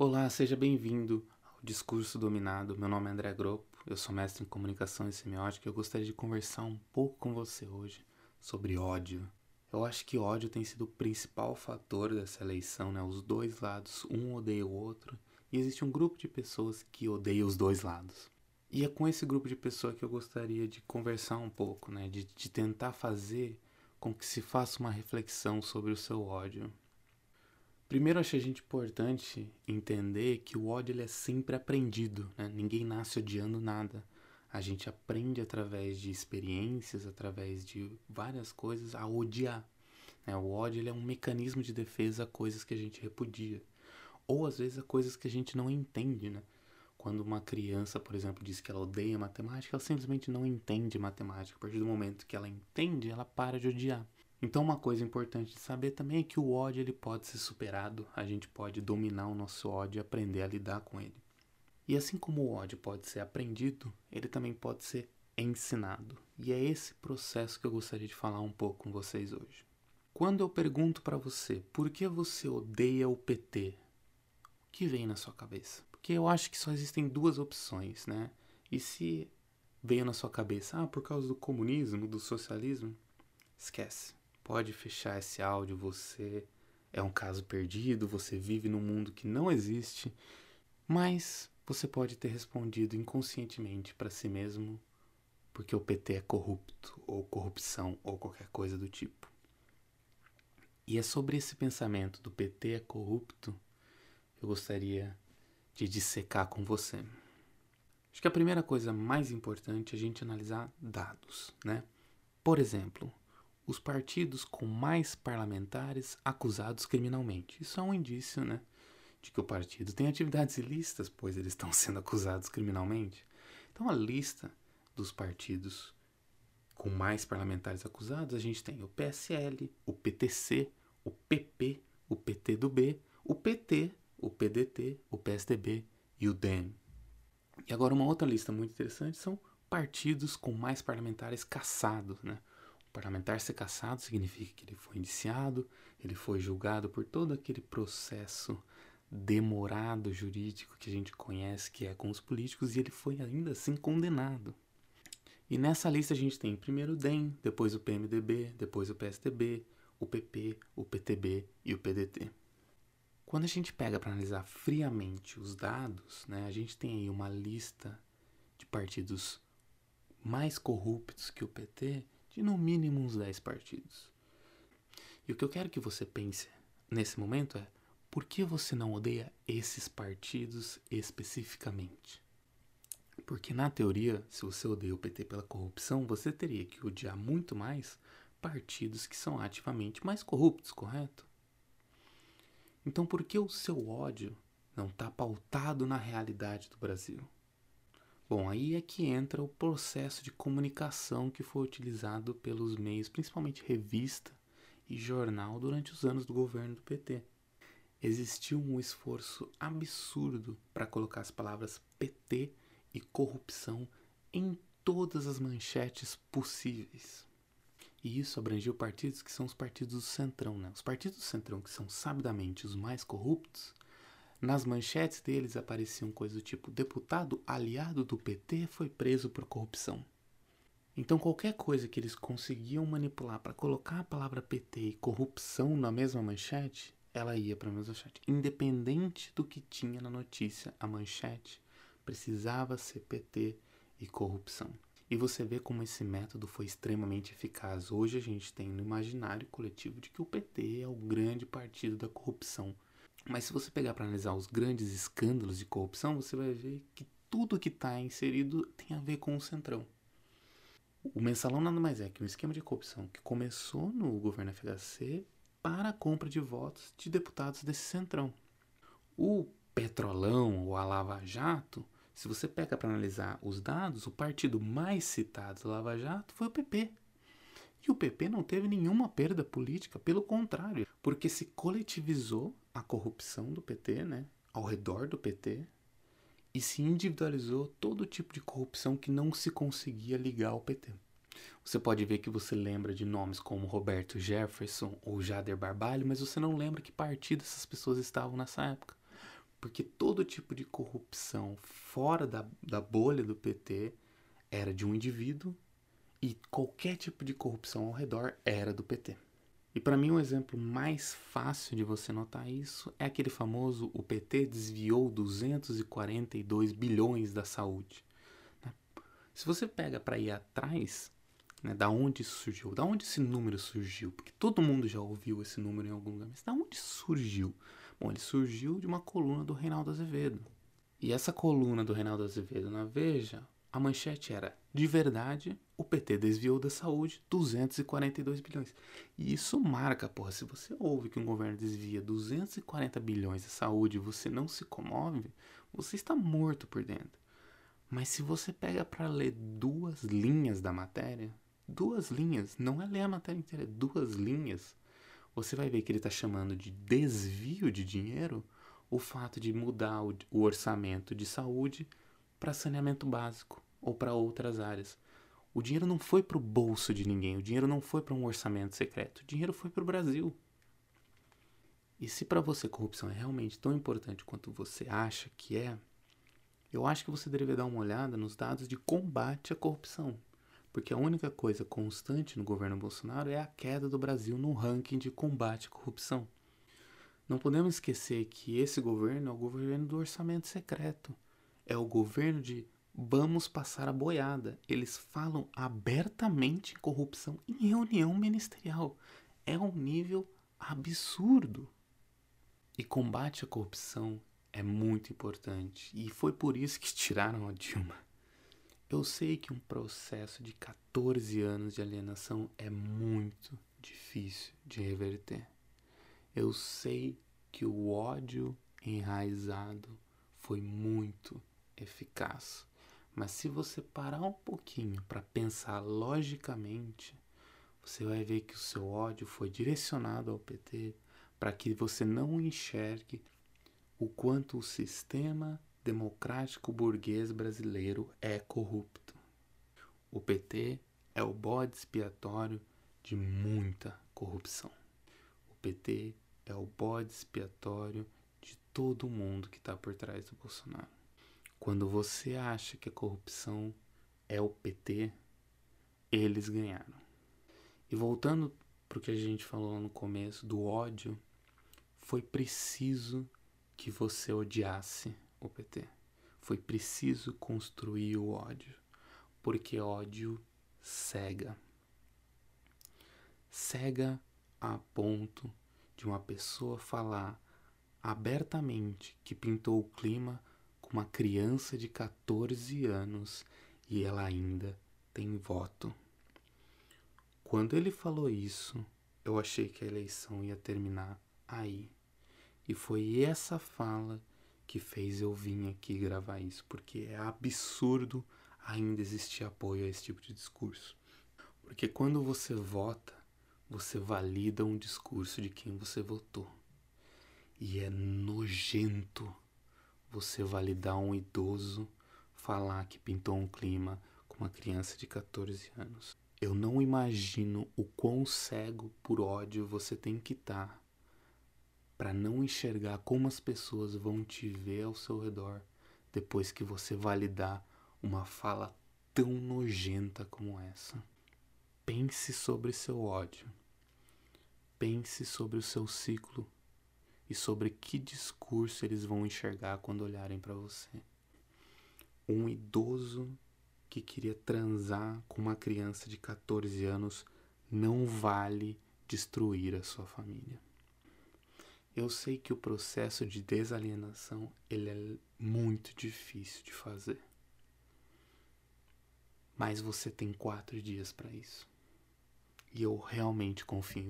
Olá, seja bem-vindo ao Discurso Dominado. Meu nome é André Gropo, eu sou mestre em comunicação e semiótica e eu gostaria de conversar um pouco com você hoje sobre ódio. Eu acho que ódio tem sido o principal fator dessa eleição, né? Os dois lados, um odeia o outro, e existe um grupo de pessoas que odeia os dois lados. E é com esse grupo de pessoas que eu gostaria de conversar um pouco, né? De, de tentar fazer com que se faça uma reflexão sobre o seu ódio. Primeiro, acho a gente importante entender que o ódio ele é sempre aprendido, né? Ninguém nasce odiando nada. A gente aprende através de experiências, através de várias coisas, a odiar. Né? O ódio ele é um mecanismo de defesa a coisas que a gente repudia. Ou às vezes a coisas que a gente não entende, né? Quando uma criança, por exemplo, diz que ela odeia matemática, ela simplesmente não entende matemática. A partir do momento que ela entende, ela para de odiar. Então uma coisa importante de saber também é que o ódio ele pode ser superado, a gente pode dominar o nosso ódio e aprender a lidar com ele. E assim como o ódio pode ser aprendido, ele também pode ser ensinado. E é esse processo que eu gostaria de falar um pouco com vocês hoje. Quando eu pergunto para você por que você odeia o PT, o que vem na sua cabeça? Porque eu acho que só existem duas opções, né? E se veio na sua cabeça, ah, por causa do comunismo, do socialismo, esquece pode fechar esse áudio. Você é um caso perdido, você vive num mundo que não existe, mas você pode ter respondido inconscientemente para si mesmo porque o PT é corrupto, ou corrupção, ou qualquer coisa do tipo. E é sobre esse pensamento do PT é corrupto que eu gostaria de dissecar com você. Acho que a primeira coisa mais importante é a gente analisar dados, né? Por exemplo, os partidos com mais parlamentares acusados criminalmente. Isso é um indício, né, de que o partido tem atividades ilícitas, pois eles estão sendo acusados criminalmente. Então, a lista dos partidos com mais parlamentares acusados, a gente tem o PSL, o PTC, o PP, o PT do B, o PT, o PDT, o PSDB e o DEM. E agora uma outra lista muito interessante são partidos com mais parlamentares caçados, né? Parlamentar ser cassado significa que ele foi indiciado, ele foi julgado por todo aquele processo demorado jurídico que a gente conhece que é com os políticos e ele foi ainda assim condenado. E nessa lista a gente tem primeiro o DEM, depois o PMDB, depois o PSDB, o PP, o PTB e o PDT. Quando a gente pega para analisar friamente os dados, né, a gente tem aí uma lista de partidos mais corruptos que o PT de no mínimo uns 10 partidos. E o que eu quero que você pense nesse momento é: por que você não odeia esses partidos especificamente? Porque na teoria, se você odeia o PT pela corrupção, você teria que odiar muito mais partidos que são ativamente mais corruptos, correto? Então por que o seu ódio não está pautado na realidade do Brasil? Bom, aí é que entra o processo de comunicação que foi utilizado pelos meios, principalmente revista e jornal, durante os anos do governo do PT. Existiu um esforço absurdo para colocar as palavras PT e corrupção em todas as manchetes possíveis. E isso abrangiu partidos que são os partidos do Centrão, né? Os partidos do Centrão, que são sabidamente os mais corruptos, nas manchetes deles apareciam coisas do tipo: deputado aliado do PT foi preso por corrupção. Então, qualquer coisa que eles conseguiam manipular para colocar a palavra PT e corrupção na mesma manchete, ela ia para a mesma manchete. Independente do que tinha na notícia, a manchete precisava ser PT e corrupção. E você vê como esse método foi extremamente eficaz. Hoje a gente tem no imaginário coletivo de que o PT é o grande partido da corrupção mas se você pegar para analisar os grandes escândalos de corrupção, você vai ver que tudo que está inserido tem a ver com o Centrão. O mensalão nada mais é que um esquema de corrupção que começou no governo FHC para a compra de votos de deputados desse Centrão. O Petrolão ou a Lava Jato, se você pega para analisar os dados, o partido mais citado da Lava Jato foi o PP. E o PP não teve nenhuma perda política, pelo contrário, porque se coletivizou a corrupção do PT, né, ao redor do PT, e se individualizou todo tipo de corrupção que não se conseguia ligar ao PT. Você pode ver que você lembra de nomes como Roberto Jefferson ou Jader Barbalho, mas você não lembra que partido essas pessoas estavam nessa época. Porque todo tipo de corrupção fora da, da bolha do PT era de um indivíduo e qualquer tipo de corrupção ao redor era do PT. E para mim um exemplo mais fácil de você notar isso é aquele famoso o PT desviou 242 bilhões da saúde. Né? Se você pega para ir atrás, né, da onde isso surgiu, da onde esse número surgiu, porque todo mundo já ouviu esse número em algum lugar, mas da onde surgiu? Bom, ele surgiu de uma coluna do Reinaldo Azevedo. E essa coluna do Reinaldo Azevedo na Veja a manchete era: de verdade, o PT desviou da saúde 242 bilhões. E isso marca, porra, se você ouve que um governo desvia 240 bilhões da saúde e você não se comove, você está morto por dentro. Mas se você pega para ler duas linhas da matéria, duas linhas, não é ler a matéria inteira, é duas linhas, você vai ver que ele está chamando de desvio de dinheiro o fato de mudar o, orçamento de saúde para saneamento básico ou para outras áreas. O dinheiro não foi para o bolso de ninguém, o dinheiro não foi para um orçamento secreto, o dinheiro foi para o Brasil. E se para você corrupção é realmente tão importante quanto você acha que é, eu acho que você deveria dar uma olhada nos dados de combate à corrupção. Porque a única coisa constante no governo Bolsonaro é a queda do Brasil no ranking de combate à corrupção. Não podemos esquecer que esse governo é o governo do orçamento secreto é o governo de vamos passar a boiada. Eles falam abertamente em corrupção em reunião ministerial. É um nível absurdo. E combate à corrupção é muito importante. E foi por isso que tiraram a Dilma. Eu sei que um processo de 14 anos de alienação é muito difícil de reverter. Eu sei que o ódio enraizado foi muito eficaz. Mas se você parar um pouquinho para pensar logicamente, você vai ver que o seu ódio foi direcionado ao PT para que você não enxergue o quanto o sistema democrático burguês brasileiro é corrupto. O PT é o bode expiatório de muita corrupção. O PT é o bode expiatório de todo mundo que está por trás do Bolsonaro. Quando você acha que a corrupção é o PT, eles ganharam. E voltando para o que a gente falou no começo do ódio, foi preciso que você odiasse o PT. Foi preciso construir o ódio, porque ódio cega. Cega a ponto de uma pessoa falar abertamente que pintou o clima uma criança de 14 anos e ela ainda tem voto. Quando ele falou isso, eu achei que a eleição ia terminar aí. E foi essa fala que fez eu vir aqui gravar isso, porque é absurdo ainda existir apoio a esse tipo de discurso. Porque quando você vota, você valida um discurso de quem você votou. E é nojento você validar um idoso falar que pintou um clima com uma criança de 14 anos. Eu não imagino o quão cego por ódio você tem que estar tá para não enxergar como as pessoas vão te ver ao seu redor depois que você validar uma fala tão nojenta como essa. Pense sobre seu ódio. Pense sobre o seu ciclo e sobre que discurso eles vão enxergar quando olharem para você. Um idoso que queria transar com uma criança de 14 anos não vale destruir a sua família. Eu sei que o processo de desalienação ele é muito difícil de fazer. Mas você tem quatro dias para isso. E eu realmente confio